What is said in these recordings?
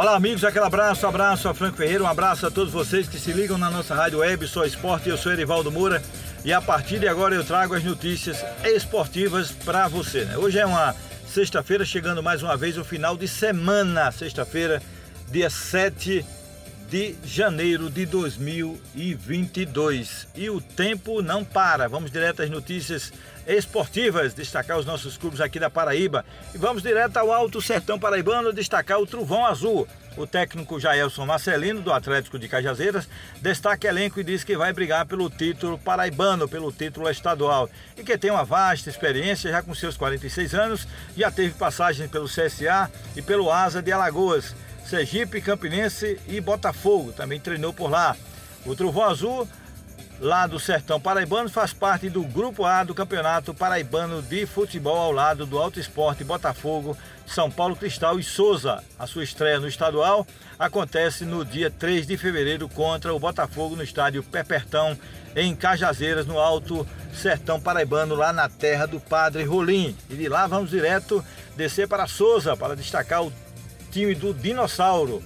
Olá, amigos, aquele abraço, abraço a Franco Ferreira, um abraço a todos vocês que se ligam na nossa rádio web, sou Esporte, eu sou Erivaldo Moura e a partir de agora eu trago as notícias esportivas para você. Né? Hoje é uma sexta-feira, chegando mais uma vez o final de semana, sexta-feira, dia 7 de janeiro de 2022. E o tempo não para. Vamos direto às notícias esportivas, destacar os nossos clubes aqui da Paraíba. E vamos direto ao Alto Sertão Paraibano, destacar o Truvão Azul. O técnico Jaelson Marcelino, do Atlético de Cajazeiras, destaca elenco e diz que vai brigar pelo título paraibano, pelo título estadual. E que tem uma vasta experiência, já com seus 46 anos, já teve passagem pelo CSA e pelo Asa de Alagoas. Sergipe, Campinense e Botafogo. Também treinou por lá. O Trovão Azul, lá do Sertão Paraibano, faz parte do Grupo A do Campeonato Paraibano de Futebol ao lado do Alto Esporte Botafogo, São Paulo Cristal e Souza. A sua estreia no estadual acontece no dia 3 de fevereiro contra o Botafogo no estádio Pepertão, em Cajazeiras, no Alto Sertão Paraibano, lá na terra do Padre Rolim. E de lá vamos direto descer para Souza para destacar o time do Dinossauro.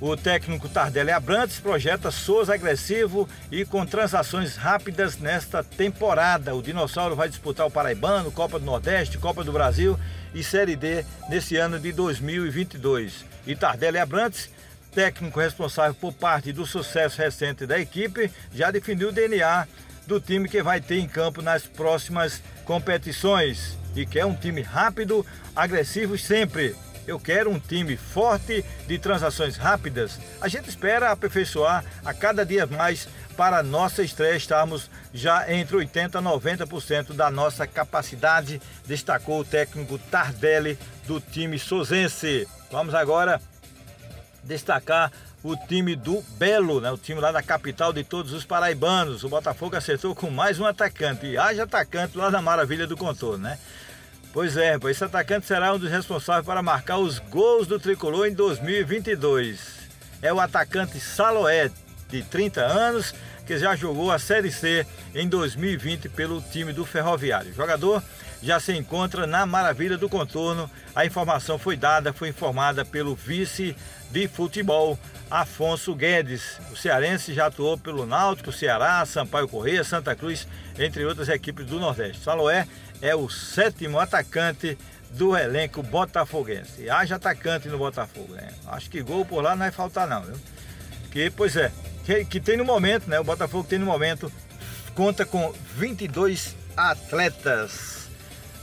O técnico Tardelli Abrantes projeta Souza agressivo e com transações rápidas nesta temporada. O Dinossauro vai disputar o Paraibano, Copa do Nordeste, Copa do Brasil e Série D nesse ano de 2022. E Tardelli Abrantes, técnico responsável por parte do sucesso recente da equipe, já definiu o DNA do time que vai ter em campo nas próximas competições e quer um time rápido, agressivo sempre eu quero um time forte de transações rápidas. A gente espera aperfeiçoar a cada dia mais para a nossa estreia estarmos já entre 80% e 90% da nossa capacidade, destacou o técnico Tardelli do time sozense. Vamos agora destacar o time do Belo, né? o time lá da capital de todos os paraibanos. O Botafogo acertou com mais um atacante. E haja atacante lá na Maravilha do Contorno, né? Pois é, esse atacante será um dos responsáveis para marcar os gols do tricolor em 2022. É o atacante Saloé, de 30 anos, que já jogou a Série C em 2020 pelo time do Ferroviário. O jogador já se encontra na Maravilha do Contorno. A informação foi dada, foi informada pelo vice de futebol, Afonso Guedes. O cearense já atuou pelo Náutico, Ceará, Sampaio Correia, Santa Cruz, entre outras equipes do Nordeste. Saloé é o sétimo atacante do elenco botafoguense. Haja atacante no Botafogo, né? Acho que gol por lá não vai faltar não, viu? Que, pois é, que, que tem no momento, né? O Botafogo tem no momento, conta com 22 atletas.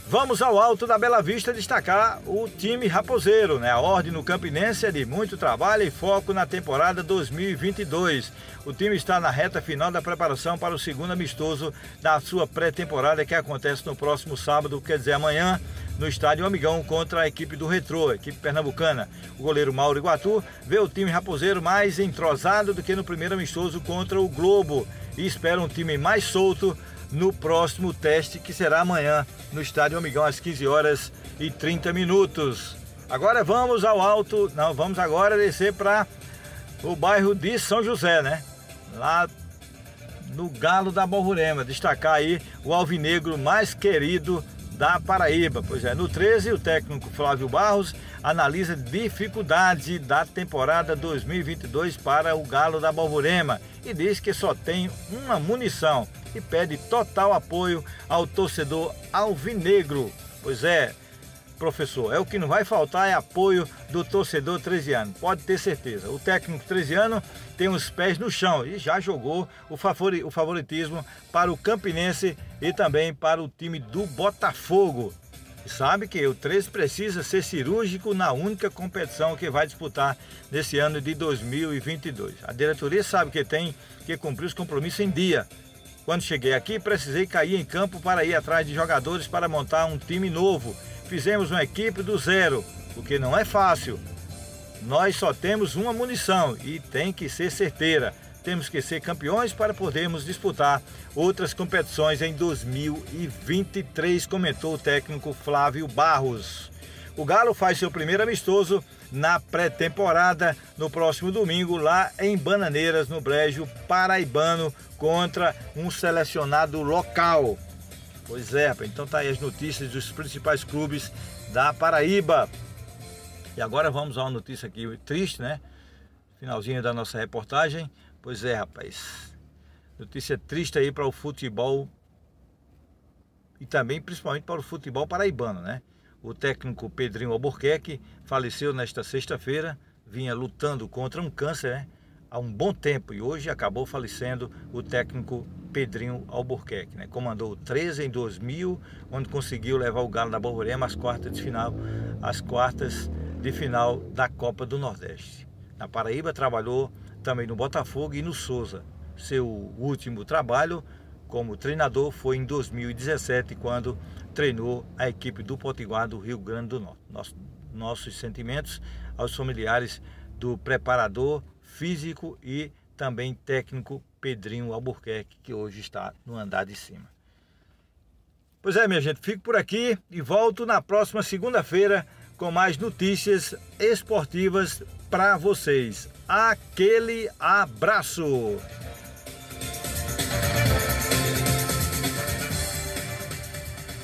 Vamos ao alto da Bela Vista destacar o time raposeiro, né? A ordem no Campinense é de muito trabalho e foco na temporada 2022. O time está na reta final da preparação para o segundo amistoso da sua pré-temporada que acontece no próximo sábado, quer dizer, amanhã, no estádio Amigão contra a equipe do Retrô, equipe pernambucana. O goleiro Mauro Iguatu vê o time raposeiro mais entrosado do que no primeiro amistoso contra o Globo e espera um time mais solto no próximo teste que será amanhã no Estádio Amigão às 15 horas e 30 minutos. Agora vamos ao alto, não, vamos agora descer para o bairro de São José, né? Lá no Galo da Borrurema, destacar aí o alvinegro mais querido da Paraíba. Pois é, no 13 o técnico Flávio Barros analisa dificuldade da temporada 2022 para o Galo da Borborema e diz que só tem uma munição e pede total apoio ao torcedor alvinegro. Pois é, professor, é o que não vai faltar é apoio do torcedor 13 anos, pode ter certeza. O técnico 13 anos tem os pés no chão e já jogou o, favoritismo para o Campinense e também para o time do Botafogo sabe que o 13 precisa ser cirúrgico na única competição que vai disputar nesse ano de 2022. A diretoria sabe que tem que cumprir os compromissos em dia. Quando cheguei aqui, precisei cair em campo para ir atrás de jogadores para montar um time novo. Fizemos uma equipe do zero, o que não é fácil. Nós só temos uma munição e tem que ser certeira. Temos que ser campeões para podermos disputar outras competições em 2023, comentou o técnico Flávio Barros. O Galo faz seu primeiro amistoso na pré-temporada no próximo domingo lá em Bananeiras, no Brejo Paraibano, contra um selecionado local. Pois é, então tá aí as notícias dos principais clubes da Paraíba. E agora vamos a uma notícia aqui triste, né? Finalzinho da nossa reportagem. Pois é, rapaz. Notícia triste aí para o futebol e também principalmente para o futebol paraibano, né? O técnico Pedrinho Albuquerque faleceu nesta sexta-feira, vinha lutando contra um câncer, né? há um bom tempo e hoje acabou falecendo o técnico Pedrinho Albuquerque. Né? Comandou 13 em 2000, onde conseguiu levar o Galo da Borborema às quartas de final, às quartas de final da Copa do Nordeste. Na Paraíba trabalhou também no Botafogo e no Souza. Seu último trabalho como treinador foi em 2017, quando treinou a equipe do Potiguar do Rio Grande do Norte. Nosso, nossos sentimentos aos familiares do preparador físico e também técnico Pedrinho Albuquerque, que hoje está no andar de cima. Pois é, minha gente, fico por aqui e volto na próxima segunda-feira com mais notícias esportivas para vocês. Aquele abraço!